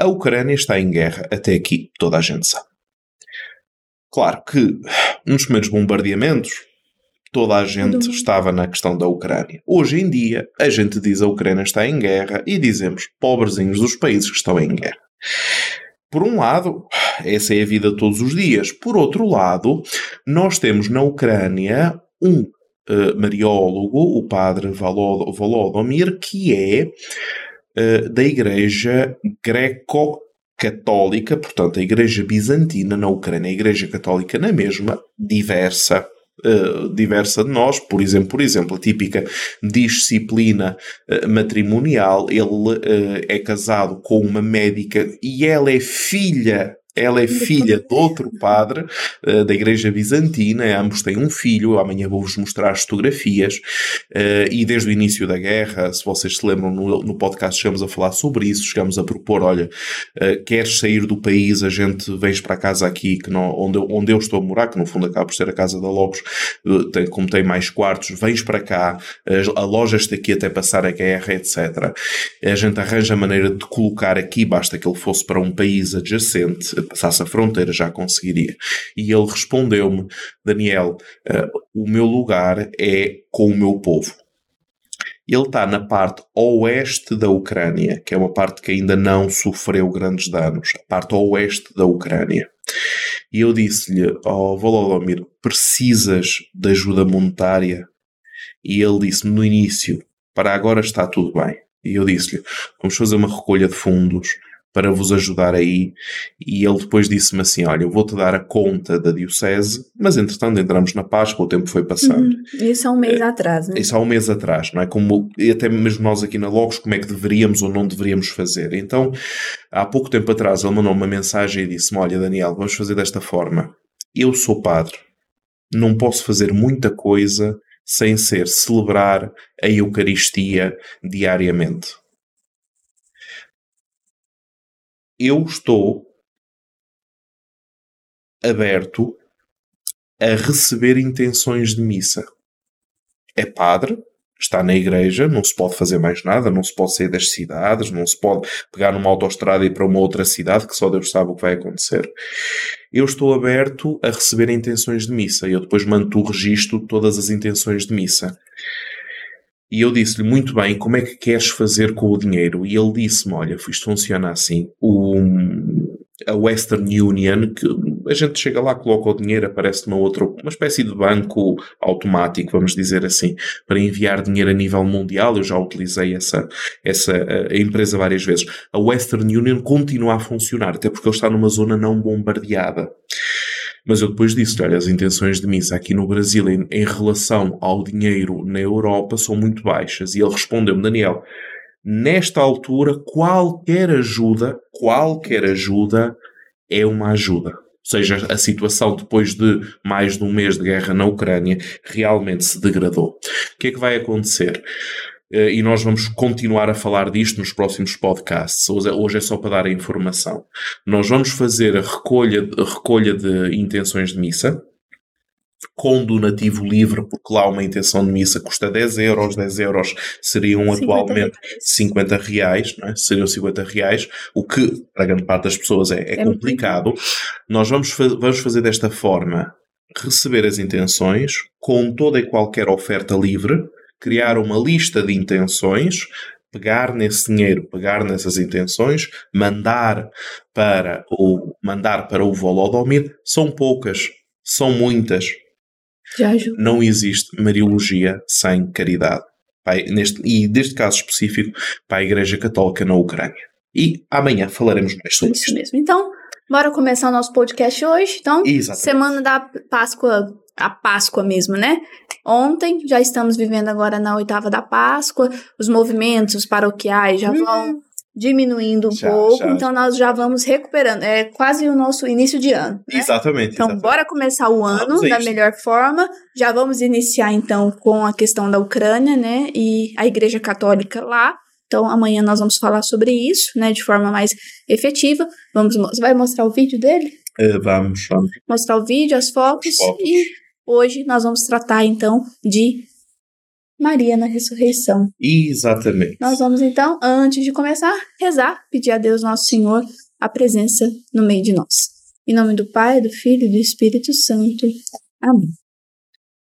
A Ucrânia está em guerra, até aqui toda a gente sabe. Claro que nos primeiros bombardeamentos toda a gente estava na questão da Ucrânia. Hoje em dia, a gente diz a Ucrânia está em guerra e dizemos pobrezinhos dos países que estão em guerra. Por um lado, essa é a vida todos os dias. Por outro lado, nós temos na Ucrânia um uh, mariólogo, o padre Volodomir, que é uh, da Igreja Greco-Católica, portanto, a Igreja Bizantina na Ucrânia, a Igreja Católica na mesma, diversa. Uh, diversa de nós, por exemplo, por exemplo, a típica disciplina uh, matrimonial, ele uh, é casado com uma médica e ela é filha ela é filha de outro padre uh, da Igreja Bizantina, ambos têm um filho. Amanhã vou-vos mostrar as fotografias. Uh, e desde o início da guerra, se vocês se lembram, no, no podcast chegamos a falar sobre isso. Chegamos a propor: olha, uh, queres sair do país, a gente vens para a casa aqui, que não, onde, eu, onde eu estou a morar, que no fundo acaba por ser a casa da Lobos, tem, como tem mais quartos, vens para cá, alojas-te aqui até passar a guerra, etc. A gente arranja a maneira de colocar aqui, basta que ele fosse para um país adjacente passasse a fronteira já conseguiria. E ele respondeu-me: Daniel, uh, o meu lugar é com o meu povo. Ele está na parte oeste da Ucrânia, que é uma parte que ainda não sofreu grandes danos, a parte oeste da Ucrânia. E eu disse-lhe, oh Volodymyr, precisas de ajuda monetária? E ele disse-me no início, para agora está tudo bem. E eu disse-lhe, vamos fazer uma recolha de fundos, para vos ajudar aí. E ele depois disse-me assim: Olha, eu vou-te dar a conta da Diocese, mas entretanto entramos na Páscoa, o tempo foi passando. Uhum. Isso há um mês é, atrás, né? Isso há um mês atrás, não é? Como, e até mesmo nós aqui na Logos, como é que deveríamos ou não deveríamos fazer. Então, há pouco tempo atrás, ele mandou uma mensagem e disse-me: Olha, Daniel, vamos fazer desta forma. Eu sou padre, não posso fazer muita coisa sem ser celebrar a Eucaristia diariamente eu estou aberto a receber intenções de missa. É padre, está na igreja, não se pode fazer mais nada, não se pode sair das cidades, não se pode pegar numa autoestrada e ir para uma outra cidade, que só Deus sabe o que vai acontecer. Eu estou aberto a receber intenções de missa. Eu depois mando o registro de todas as intenções de missa. E eu disse-lhe, muito bem, como é que queres fazer com o dinheiro? E ele disse-me, olha, isto funciona assim. O, a Western Union, que a gente chega lá, coloca o dinheiro, aparece numa outra, uma espécie de banco automático, vamos dizer assim, para enviar dinheiro a nível mundial. Eu já utilizei essa, essa a empresa várias vezes. A Western Union continua a funcionar, até porque ele está numa zona não bombardeada. Mas eu depois disse olha, as intenções de missa aqui no Brasil em, em relação ao dinheiro na Europa são muito baixas. E ele respondeu-me, Daniel, nesta altura qualquer ajuda, qualquer ajuda é uma ajuda. Ou seja, a situação depois de mais de um mês de guerra na Ucrânia realmente se degradou. O que é que vai acontecer? Eh, e nós vamos continuar a falar disto nos próximos podcasts. Hoje é só para dar a informação. Nós vamos fazer a recolha, a recolha de intenções de missa com donativo livre, porque lá uma intenção de missa custa 10 euros, 10 euros seriam 50 atualmente reais. 50 reais, não é? seriam 50 reais, o que para grande parte das pessoas é, é, é complicado. Nós vamos, fa vamos fazer desta forma, receber as intenções com toda e qualquer oferta livre, criar uma lista de intenções, pegar nesse dinheiro, pegar nessas intenções, mandar para o mandar para o Volodymyr, são poucas, são muitas. Já. Não existe mariologia sem caridade. neste, e deste caso específico para a Igreja Católica na Ucrânia. E amanhã falaremos mais sobre isso. Isso mesmo. Então, bora começar o nosso podcast hoje. Então, Exatamente. semana da Páscoa a Páscoa mesmo, né? Ontem, já estamos vivendo agora na oitava da Páscoa, os movimentos paroquiais já vão uhum. diminuindo um já, pouco, já. então nós já vamos recuperando. É quase o nosso início de ano. Né? Exatamente. Então, exatamente. bora começar o ano da melhor forma. Já vamos iniciar então com a questão da Ucrânia, né? E a Igreja Católica lá. Então, amanhã nós vamos falar sobre isso, né, de forma mais efetiva. Vamos, você vai mostrar o vídeo dele? Uh, vamos, vamos. Mostrar o vídeo, as fotos, as fotos. e Hoje nós vamos tratar então de Maria na ressurreição. Exatamente. Nós vamos então, antes de começar, rezar, pedir a Deus Nosso Senhor a presença no meio de nós. Em nome do Pai, do Filho e do Espírito Santo. Amém.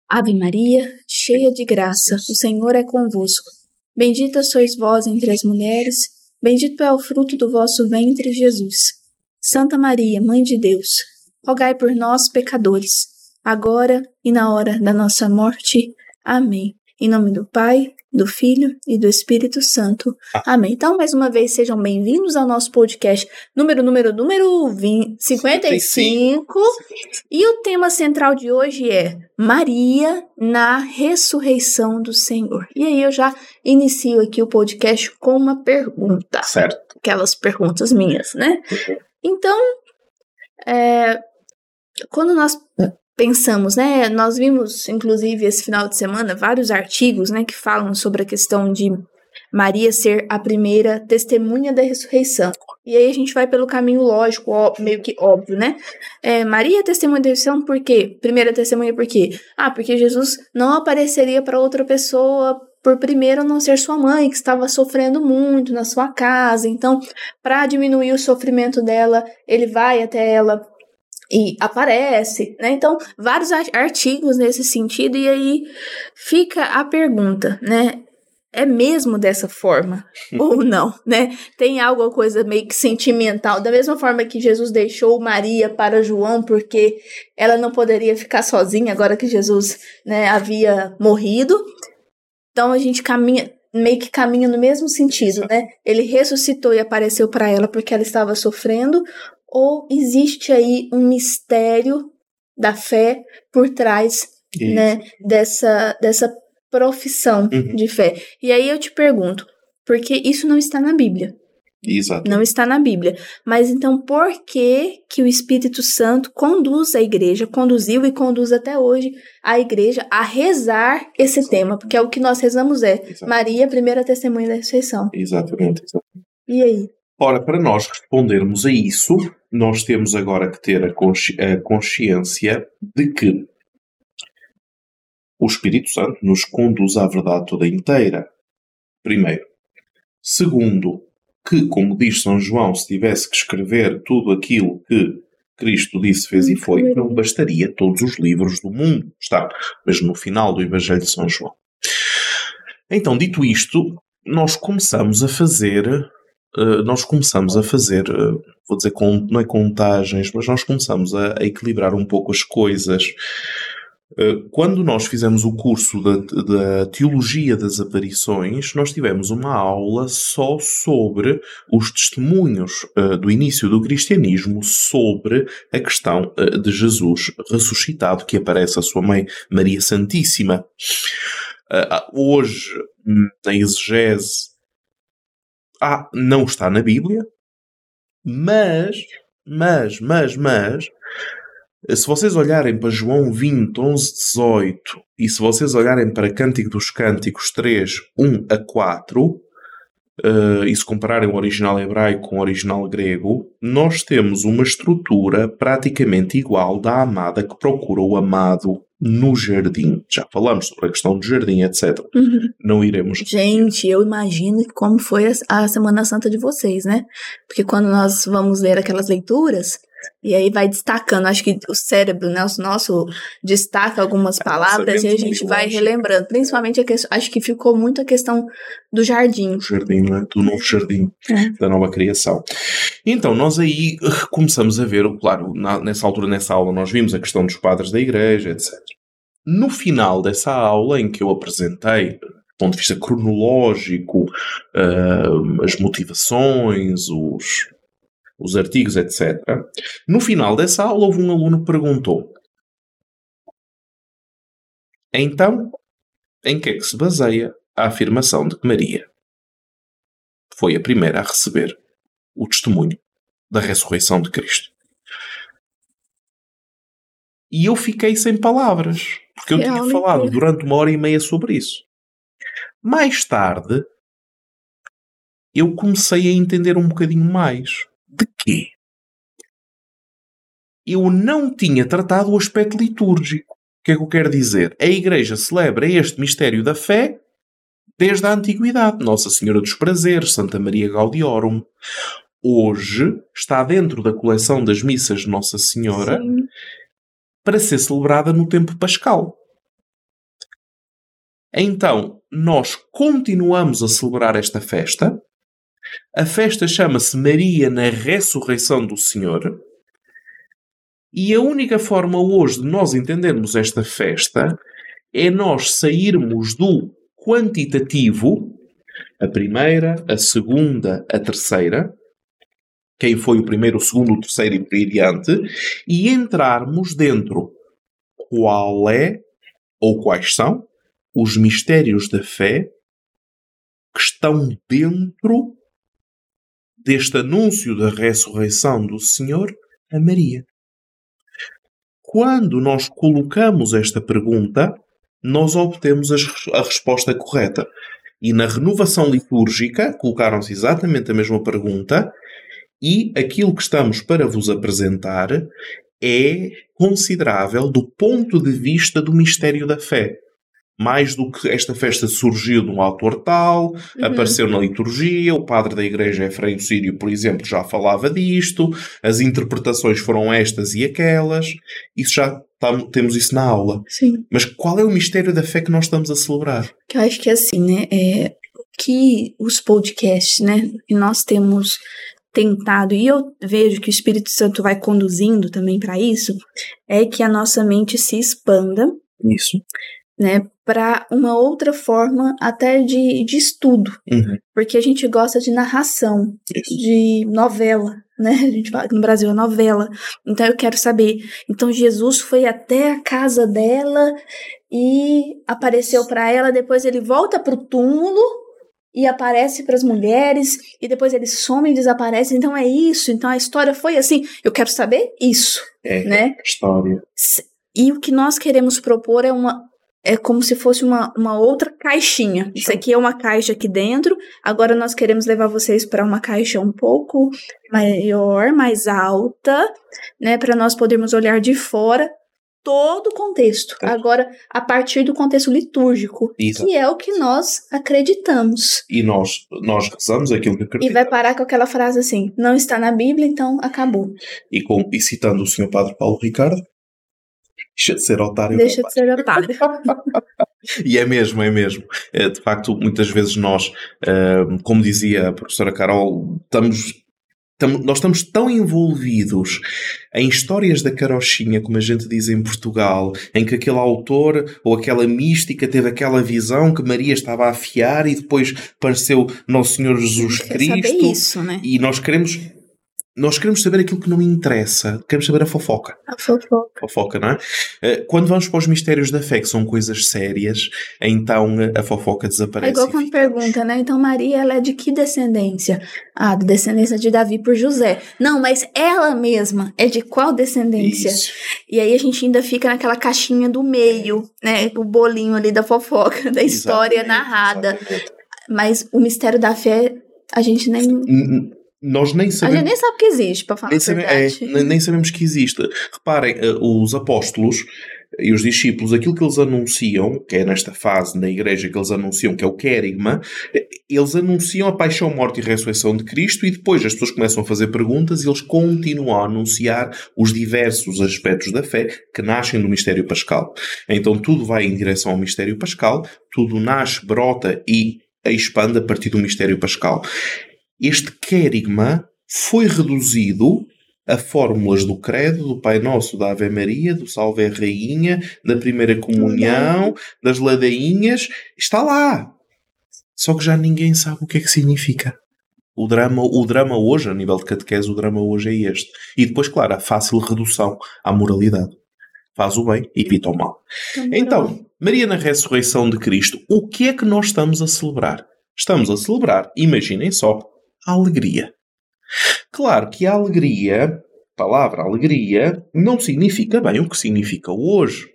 Ave Maria, cheia de graça, o Senhor é convosco. Bendita sois vós entre as mulheres, bendito é o fruto do vosso ventre, Jesus. Santa Maria, Mãe de Deus, rogai por nós, pecadores, agora e na hora da nossa morte. Amém. Em nome do Pai, do Filho e do Espírito Santo. Amém. Então, mais uma vez, sejam bem-vindos ao nosso podcast número, número, número 20, 55. E o tema central de hoje é Maria na ressurreição do Senhor. E aí eu já inicio aqui o podcast com uma pergunta. Certo. Aquelas perguntas minhas, né? Então, é, quando nós pensamos, né? Nós vimos, inclusive, esse final de semana, vários artigos, né, que falam sobre a questão de Maria ser a primeira testemunha da ressurreição. E aí a gente vai pelo caminho lógico, ó, meio que óbvio, né? É, Maria é testemunha da ressurreição por quê? Primeira testemunha por quê? Ah, porque Jesus não apareceria para outra pessoa por primeiro não ser sua mãe, que estava sofrendo muito na sua casa. Então, para diminuir o sofrimento dela, ele vai até ela e aparece, né? Então, vários artigos nesse sentido, e aí fica a pergunta, né? É mesmo dessa forma ou não, né? Tem alguma coisa meio que sentimental, da mesma forma que Jesus deixou Maria para João porque ela não poderia ficar sozinha agora que Jesus, né, havia morrido. Então a gente caminha meio que caminha no mesmo sentido, né? Ele ressuscitou e apareceu para ela porque ela estava sofrendo, ou existe aí um mistério da fé por trás né, dessa, dessa profissão uhum. de fé? E aí eu te pergunto, porque isso não está na Bíblia. Exato. Não está na Bíblia. Mas então, por que que o Espírito Santo conduz a igreja, conduziu e conduz até hoje a igreja a rezar esse tema? Porque é o que nós rezamos é Exato. Maria, primeira testemunha da ressurreição. Exatamente. Exatamente. E aí? Ora, para nós respondermos a isso, nós temos agora que ter a, consci a consciência de que o Espírito Santo nos conduz à verdade toda inteira. Primeiro. Segundo, que, como diz São João, se tivesse que escrever tudo aquilo que Cristo disse, fez e foi, não bastaria todos os livros do mundo. Está mesmo no final do Evangelho de São João. Então, dito isto, nós começamos a fazer eh, nós começamos a fazer, uh, vou dizer, com, não é contagens, mas nós começamos a, a equilibrar um pouco as coisas. Uh, quando nós fizemos o curso da, da Teologia das Aparições, nós tivemos uma aula só sobre os testemunhos do início do cristianismo sobre a questão de Jesus ressuscitado, que aparece a sua mãe Maria Santíssima. hoje, na exegese ah, não está na Bíblia, mas, mas, mas, mas, se vocês olharem para João 20, 11, 18 e se vocês olharem para Cântico dos Cânticos 3, 1 a 4, uh, e se compararem o original hebraico com o original grego, nós temos uma estrutura praticamente igual da amada que procura o amado no jardim. Já falamos sobre a questão do jardim, etc. Uhum. Não iremos. Gente, eu imagino como foi a, a Semana Santa de vocês, né? Porque quando nós vamos ler aquelas leituras, e aí vai destacando, acho que o cérebro, né, o nosso destaca algumas palavras e a gente vai relembrando. Principalmente a questão, acho que ficou muito a questão do jardim. O jardim, né? Do novo jardim, é. da nova criação. Então, nós aí começamos a ver, claro, na, nessa altura, nessa aula, nós vimos a questão dos padres da igreja, etc. No final dessa aula, em que eu apresentei, do ponto de vista cronológico, uh, as motivações, os os artigos, etc. No final dessa aula, houve um aluno que perguntou: Então, em que é que se baseia a afirmação de que Maria foi a primeira a receber o testemunho da ressurreição de Cristo? E eu fiquei sem palavras, porque eu tinha falado durante uma hora e meia sobre isso. Mais tarde, eu comecei a entender um bocadinho mais de quê? Eu não tinha tratado o aspecto litúrgico. que é que eu quero dizer? A Igreja celebra este mistério da fé desde a antiguidade. Nossa Senhora dos Prazeres, Santa Maria Gaudiorum. Hoje está dentro da coleção das missas de Nossa Senhora Sim. para ser celebrada no tempo pascal. Então, nós continuamos a celebrar esta festa. A festa chama-se Maria na Ressurreição do Senhor. E a única forma hoje de nós entendermos esta festa é nós sairmos do quantitativo, a primeira, a segunda, a terceira, quem foi o primeiro, o segundo, o terceiro e por aí adiante, e entrarmos dentro qual é ou quais são os mistérios da fé que estão dentro deste anúncio da ressurreição do Senhor a Maria. Quando nós colocamos esta pergunta, nós obtemos a resposta correta. E na renovação litúrgica, colocaram-se exatamente a mesma pergunta, e aquilo que estamos para vos apresentar é considerável do ponto de vista do mistério da fé mais do que esta festa surgiu de um autor tal, uhum. apareceu na liturgia, o padre da igreja Efraim Sírio, por exemplo, já falava disto, as interpretações foram estas e aquelas, isso já temos isso na aula. Sim. Mas qual é o mistério da fé que nós estamos a celebrar? Que eu acho que é assim, né, é que os podcasts, né, que nós temos tentado, e eu vejo que o Espírito Santo vai conduzindo também para isso, é que a nossa mente se expanda. Isso né, para uma outra forma até de, de estudo, uhum. porque a gente gosta de narração, Isso. de novela, né? A gente fala que no Brasil é novela. Então eu quero saber. Então Jesus foi até a casa dela e apareceu para ela. Depois ele volta para o túmulo e aparece para as mulheres e depois ele some e desaparece. Então é isso. Então a história foi assim. Eu quero saber isso, é, né? História. E o que nós queremos propor é uma é como se fosse uma, uma outra caixinha. Isso aqui é uma caixa aqui dentro. Agora nós queremos levar vocês para uma caixa um pouco maior, mais alta, né, para nós podermos olhar de fora todo o contexto. Agora, a partir do contexto litúrgico, Exato. que é o que nós acreditamos. E nós, nós rezamos aquilo que acreditamos. E vai parar com aquela frase assim: não está na Bíblia, então acabou. E, com, e citando o Sr. Padre Paulo Ricardo, Deixa de ser otário. Deixa de ser otário. e é mesmo, é mesmo. É, de facto, muitas vezes nós, eh, como dizia a professora Carol, estamos nós estamos tão envolvidos em histórias da carochinha, como a gente diz em Portugal, em que aquele autor ou aquela mística teve aquela visão que Maria estava a afiar e depois apareceu Nosso Senhor Jesus Cristo. Isso, né? E nós queremos nós queremos saber aquilo que não interessa, queremos saber a fofoca. A fofoca. Fofoca, não é? Eh, quando vamos para os mistérios da fé, que são coisas sérias, então a fofoca desaparece. É igual quando pergunta, né? Então Maria, ela é de que descendência? Ah, de descendência de Davi por José. Não, mas ela mesma é de qual descendência? Isso. E aí a gente ainda fica naquela caixinha do meio, né? O bolinho ali da fofoca, da história exatamente, narrada. Exatamente. Mas o mistério da fé, a gente nem nós nem sabemos. A gente nem sabe que existe, para falar nem, sabe, é, nem sabemos que existe. Reparem, eh, os apóstolos e os discípulos, aquilo que eles anunciam, que é nesta fase na igreja que eles anunciam, que é o querigma, eles anunciam a paixão, morte e ressurreição de Cristo e depois as pessoas começam a fazer perguntas e eles continuam a anunciar os diversos aspectos da fé que nascem do mistério pascal. Então tudo vai em direção ao mistério pascal, tudo nasce, brota e expande a partir do mistério pascal este querigma foi reduzido a fórmulas do credo, do Pai Nosso, da Ave Maria, do Salve Rainha, da Primeira Comunhão, das ladainhas, está lá. Só que já ninguém sabe o que é que significa. O drama, o drama hoje, a nível de catequese, o drama hoje é este. E depois, claro, a fácil redução à moralidade. Faz o bem, evita o mal. Então, Maria na ressurreição de Cristo, o que é que nós estamos a celebrar? Estamos a celebrar, imaginem só, alegria. Claro que a alegria, palavra alegria, não significa bem o que significa hoje.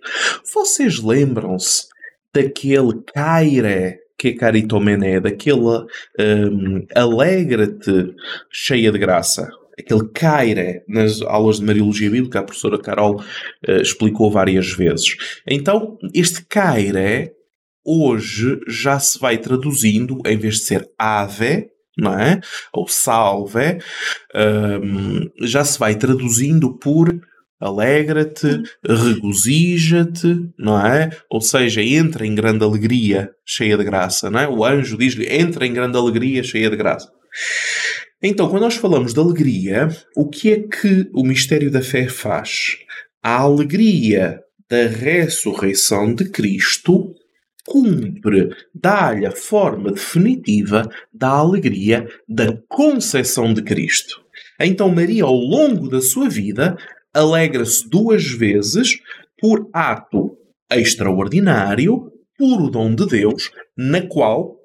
Vocês lembram-se daquele caire que é caritomené, daquele um, alegra-te cheia de graça. aquele caire nas aulas de Mariologia Bíblica, a professora Carol uh, explicou várias vezes. Então, este caire hoje já se vai traduzindo, em vez de ser ave, não é? Ou salve, um, já se vai traduzindo por alegra-te, regozija-te, não é? Ou seja, entra em grande alegria, cheia de graça, não é? O anjo diz-lhe, entra em grande alegria, cheia de graça. Então, quando nós falamos de alegria, o que é que o mistério da fé faz? A alegria da ressurreição de Cristo cumpre dar-lhe a forma definitiva da alegria da concepção de Cristo. Então, Maria, ao longo da sua vida, alegra-se duas vezes por ato extraordinário, puro dom de Deus, na qual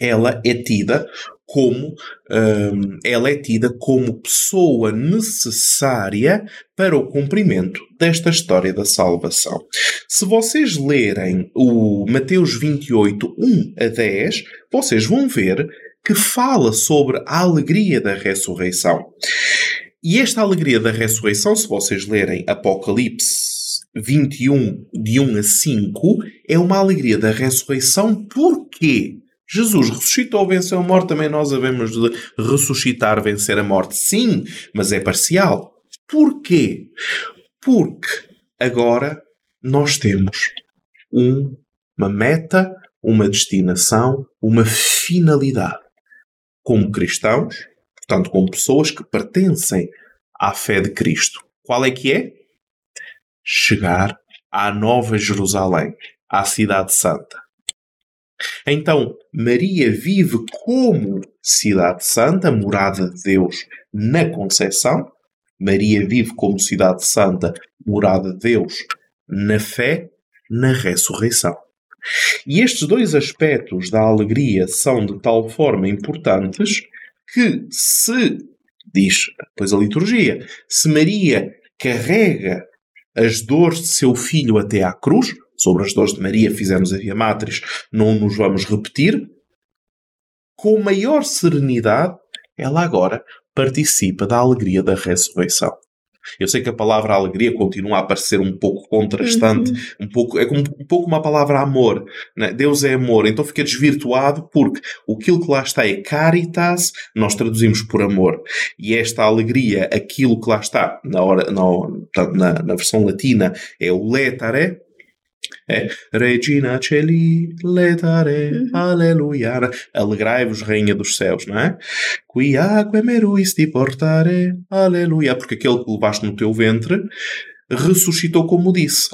ela é tida como um, ela é tida como pessoa necessária para o cumprimento desta história da salvação. Se vocês lerem o Mateus 28, 1 a 10, vocês vão ver que fala sobre a alegria da ressurreição. E esta alegria da ressurreição, se vocês lerem Apocalipse 21, de 1 a 5, é uma alegria da ressurreição porque Jesus ressuscitou, venceu a morte, também nós havemos de ressuscitar, vencer a morte. Sim, mas é parcial. Porquê? Porque agora nós temos um, uma meta, uma destinação, uma finalidade. Como cristãos, portanto, como pessoas que pertencem à fé de Cristo. Qual é que é? Chegar à Nova Jerusalém, à Cidade Santa. Então, Maria vive como cidade santa, morada de Deus na concepção. Maria vive como cidade santa, morada de Deus na fé, na ressurreição. E estes dois aspectos da alegria são de tal forma importantes que se, diz depois a liturgia, se Maria carrega as dores de seu filho até à cruz, sobre as dores de Maria fizemos a Via Matriz, não nos vamos repetir. Com maior serenidade, ela agora participa da alegria da ressurreição. Eu sei que a palavra alegria continua a parecer um pouco contrastante, uhum. um pouco, é como, um pouco uma palavra amor. Né? Deus é amor, então fica desvirtuado porque aquilo que lá está é caritas, nós traduzimos por amor. E esta alegria, aquilo que lá está, na, hora, na, na, na versão latina, é o letare, é Regina Celi, letare, uhum. aleluia. Alegrai-vos, Rainha dos Céus, não é? Quiaque meruisti portare, aleluia. Porque aquele que levaste no teu ventre ressuscitou como disse.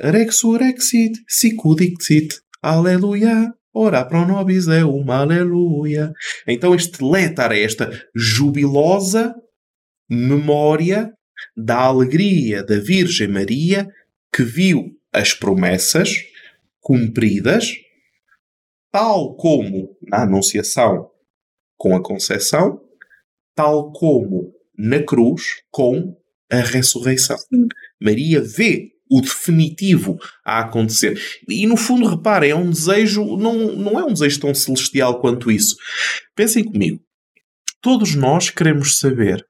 Rexurexit, sicudixit, aleluia. Ora pro nobis é uma aleluia. Então este letare, esta jubilosa memória da alegria da Virgem Maria que viu as promessas cumpridas, tal como na Anunciação com a Conceição, tal como na cruz com a ressurreição. Maria vê o definitivo a acontecer. E no fundo, reparem, é um desejo, não, não é um desejo tão celestial quanto isso. Pensem comigo. Todos nós queremos saber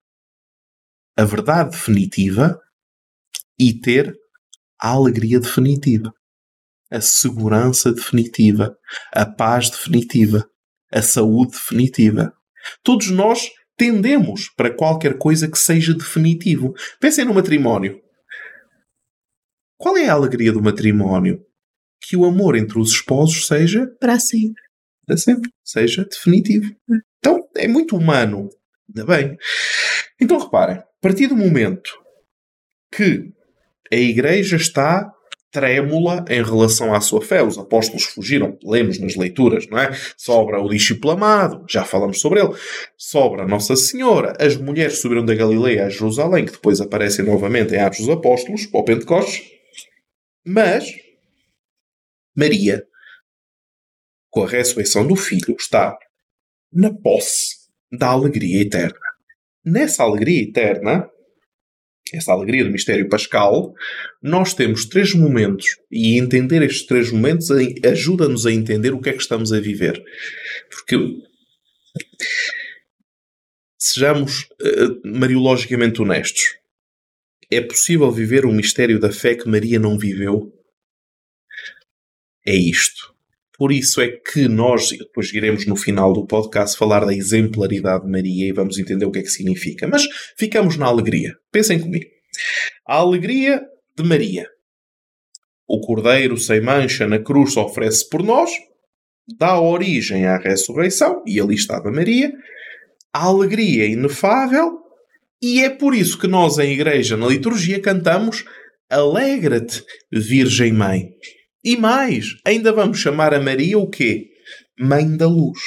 a verdade definitiva e ter a alegria definitiva, a segurança definitiva, a paz definitiva, a saúde definitiva. Todos nós tendemos para qualquer coisa que seja definitivo. Pensem no matrimónio. Qual é a alegria do matrimónio? Que o amor entre os esposos seja para sempre. Para sempre. Seja definitivo. Então é muito humano. Ainda bem. Então reparem, a partir do momento que a igreja está trêmula em relação à sua fé. Os apóstolos fugiram, lemos nas leituras, não é? Sobra o discípulo amado, já falamos sobre ele. Sobra Nossa Senhora. As mulheres subiram da Galileia a Jerusalém, que depois aparecem novamente em Atos dos Apóstolos, ao Pentecostes. Mas Maria, com a ressurreição do Filho, está na posse da alegria eterna. Nessa alegria eterna, essa alegria do mistério pascal, nós temos três momentos e entender estes três momentos ajuda-nos a entender o que é que estamos a viver. Porque Sejamos uh, mariologicamente honestos. É possível viver o mistério da fé que Maria não viveu? É isto. Por isso é que nós, depois iremos no final do podcast falar da exemplaridade de Maria e vamos entender o que é que significa. Mas ficamos na alegria. Pensem comigo. A alegria de Maria. O Cordeiro sem mancha na cruz oferece por nós, dá origem à ressurreição, e ali estava Maria. A alegria é inefável, e é por isso que nós, em igreja, na liturgia, cantamos Alegra-te, Virgem Mãe. E mais, ainda vamos chamar a Maria o quê? Mãe da Luz.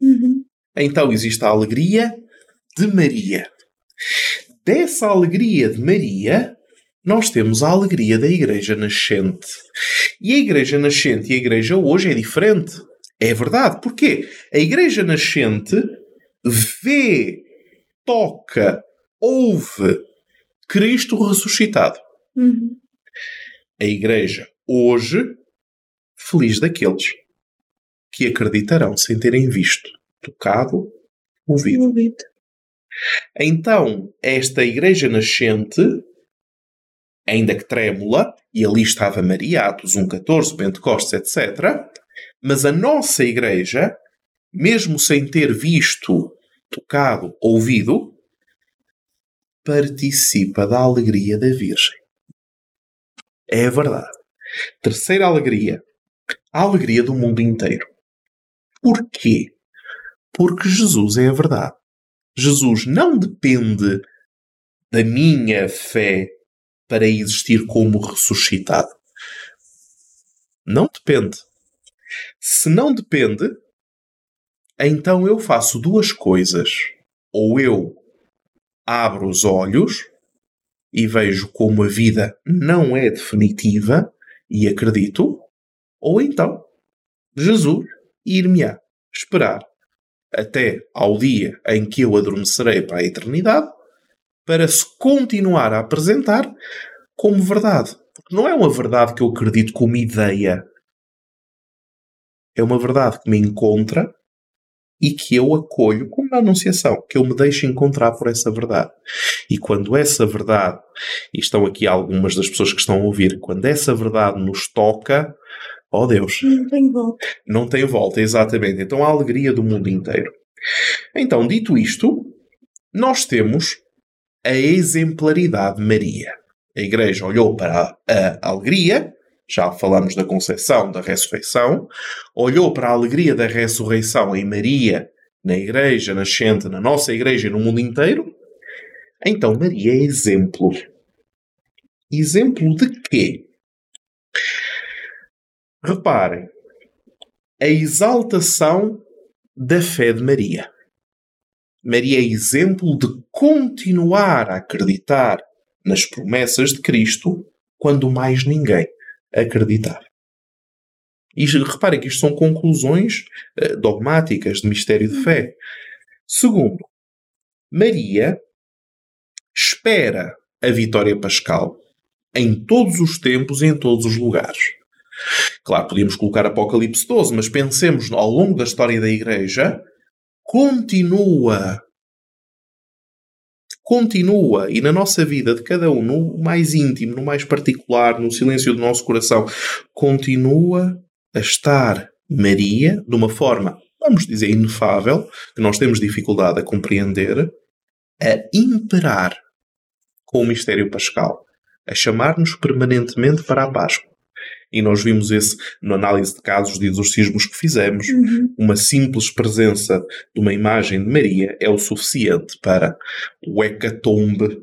Uhum. Então existe a alegria de Maria. Dessa alegria de Maria, nós temos a alegria da Igreja Nascente. E a Igreja Nascente e a Igreja hoje é diferente. É verdade. Porquê? A Igreja Nascente vê, toca, ouve Cristo ressuscitado. Uhum. A Igreja hoje, feliz daqueles que acreditarão sem terem visto, tocado, ouvido. ouvido. Então, esta Igreja Nascente, ainda que trêmula, e ali estava Maria, Atos 1.14, Pentecostes, etc., mas a nossa Igreja, mesmo sem ter visto, tocado, ouvido, participa da alegria da Virgem. É verdade. Terceira alegria. A alegria do mundo inteiro. Porquê? Porque Jesus é a verdade. Jesus não depende da minha fé para existir como ressuscitado. Não depende. Se não depende, então eu faço duas coisas. Ou eu abro os olhos e vejo como a vida não é definitiva e acredito, ou então Jesus ir-me-á esperar até ao dia em que eu adormecerei para a eternidade para se continuar a apresentar como verdade. Porque não é uma verdade que eu acredito como ideia. É uma verdade que me encontra e que eu acolho como uma anunciação, que eu me deixo encontrar por essa verdade. E quando essa verdade, e estão aqui algumas das pessoas que estão a ouvir, quando essa verdade nos toca, oh Deus. Não tem volta. Não tem volta, exatamente. Então a alegria do mundo inteiro. Então, dito isto, nós temos a exemplaridade de Maria. A Igreja olhou para a alegria já falamos da concepção, da ressurreição, olhou para a alegria da ressurreição em Maria, na igreja nascente, na nossa igreja e no mundo inteiro, então Maria é exemplo. Exemplo de quê? Reparem, a exaltação da fé de Maria. Maria é exemplo de continuar a acreditar nas promessas de Cristo quando mais ninguém acreditar. E reparem que isto são conclusões uh, dogmáticas de mistério de fé. Segundo, Maria espera a vitória pascal em todos os tempos e em todos os lugares. Claro, podíamos colocar Apocalipse 12, mas pensemos ao longo da história da Igreja, continua continua e na nossa vida de cada um, no mais íntimo, no mais particular, no silêncio do nosso coração, continua a estar Maria de uma forma, vamos dizer, inefável, que nós temos dificuldade a compreender, a imperar com o mistério pascal, a chamar-nos permanentemente para a Páscoa. E nós vimos esse na análise de casos de exorcismos que fizemos. Uhum. Uma simples presença de uma imagem de Maria é o suficiente para o hecatombe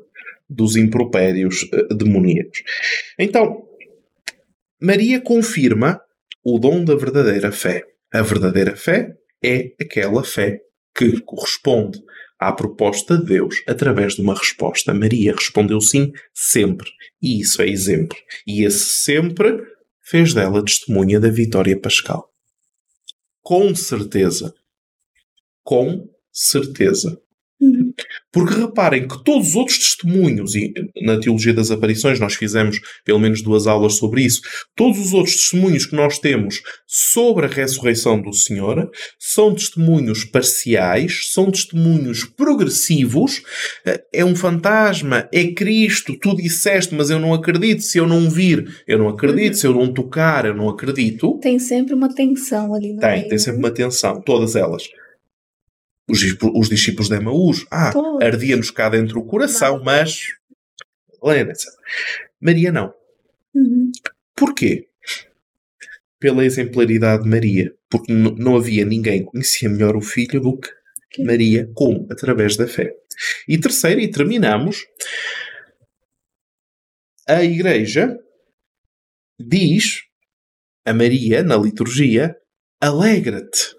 dos impropérios uh, demoníacos. Então, Maria confirma o dom da verdadeira fé. A verdadeira fé é aquela fé que corresponde à proposta de Deus através de uma resposta. Maria respondeu sim sempre. E isso é exemplo. E esse sempre fez dela testemunha da vitória pascal. Com certeza. Com certeza. Porque reparem que todos os outros testemunhos, e na Teologia das Aparições nós fizemos pelo menos duas aulas sobre isso, todos os outros testemunhos que nós temos sobre a ressurreição do Senhor são testemunhos parciais, são testemunhos progressivos. É um fantasma, é Cristo, tu disseste, mas eu não acredito. Se eu não vir, eu não acredito. Se eu não tocar, eu não acredito. Tem sempre uma tensão ali no Tem, meio. tem sempre uma tensão, todas elas os, os discípulos de Emaús. Ah, ardia-nos cá dentro o coração, não. mas. Maria não. Uhum. Porquê? Pela exemplaridade de Maria. Porque não havia ninguém que conhecia melhor o filho do que que? Maria, como? Através da fé. E terceiro, e terminamos, a Igreja diz a Maria, na liturgia, alegra-te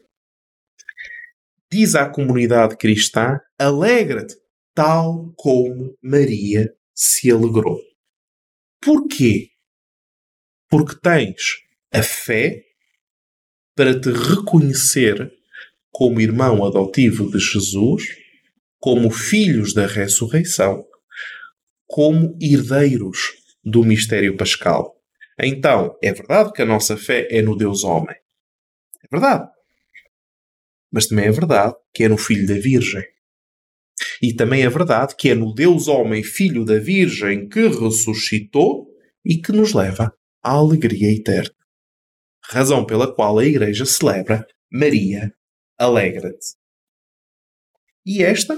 diz à comunidade cristã: alegra-te, tal como Maria se alegrou. Porquê? Porque tens a fé para te reconhecer como irmão adotivo de Jesus, como filhos da ressurreição, como herdeiros do mistério pascal. Então, é verdade que a nossa fé é no Deus homem. É verdade. Mas também é verdade que é no Filho da Virgem. E também é verdade que é no Deus Homem, Filho da Virgem, que ressuscitou e que nos leva à alegria eterna. Razão pela qual a Igreja celebra Maria, alegra-te. E esta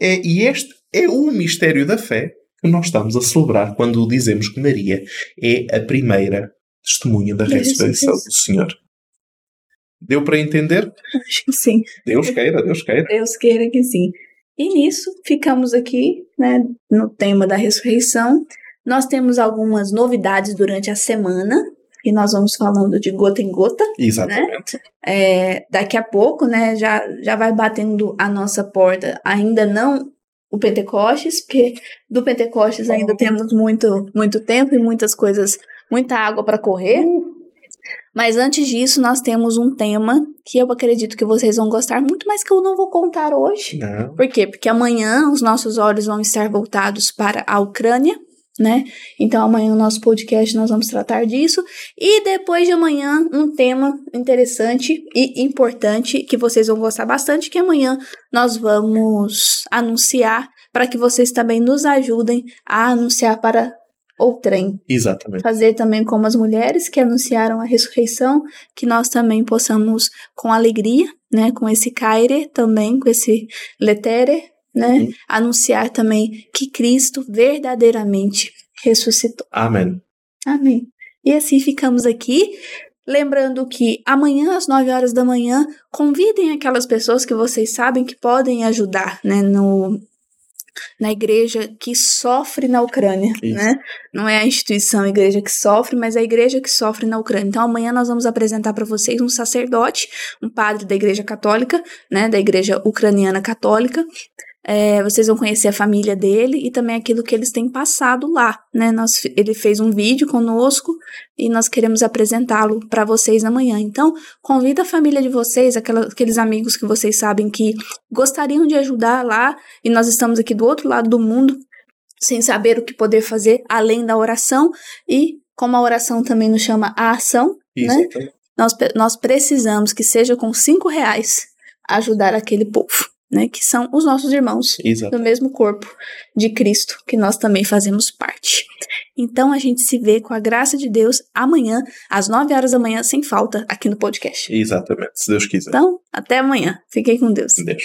é, e este é o mistério da fé que nós estamos a celebrar quando dizemos que Maria é a primeira testemunha da ressurreição do Senhor. Deu para entender? Acho que sim. Deus queira, Deus queira. Deus queira que sim. E nisso, ficamos aqui, né, no tema da ressurreição. Nós temos algumas novidades durante a semana, e nós vamos falando de gota em gota. Né? Exatamente. Né? É, daqui a pouco, né, já, já vai batendo a nossa porta, ainda não o Pentecostes, porque do Pentecostes ainda temos muito, muito tempo e muitas coisas, muita água para correr. Mas antes disso, nós temos um tema que eu acredito que vocês vão gostar muito, mas que eu não vou contar hoje. Não. Por quê? Porque amanhã os nossos olhos vão estar voltados para a Ucrânia, né? Então amanhã no nosso podcast nós vamos tratar disso e depois de amanhã um tema interessante e importante que vocês vão gostar bastante que amanhã nós vamos anunciar para que vocês também nos ajudem a anunciar para ou trem. Exatamente. Fazer também como as mulheres que anunciaram a ressurreição, que nós também possamos, com alegria, né, com esse caire também, com esse letere, né, uhum. anunciar também que Cristo verdadeiramente ressuscitou. Amém. Amém. E assim ficamos aqui. Lembrando que amanhã, às 9 horas da manhã, convidem aquelas pessoas que vocês sabem que podem ajudar né, no, na igreja que sofre na Ucrânia, Isso. né? Não é a instituição a igreja que sofre, mas a igreja que sofre na Ucrânia. Então amanhã nós vamos apresentar para vocês um sacerdote, um padre da igreja católica, né, da igreja ucraniana católica, é, vocês vão conhecer a família dele e também aquilo que eles têm passado lá, né? Nós, ele fez um vídeo conosco e nós queremos apresentá-lo para vocês amanhã. Então, convida a família de vocês, aquela, aqueles amigos que vocês sabem que gostariam de ajudar lá e nós estamos aqui do outro lado do mundo sem saber o que poder fazer além da oração e como a oração também nos chama a ação, Isso, né? Nós, nós precisamos que seja com cinco reais ajudar aquele povo né, que são os nossos irmãos Exato. do mesmo corpo de Cristo, que nós também fazemos parte. Então a gente se vê com a graça de Deus amanhã, às 9 horas da manhã, sem falta, aqui no podcast. Exatamente, se Deus quiser. Então, até amanhã. Fiquei com Deus. Deus.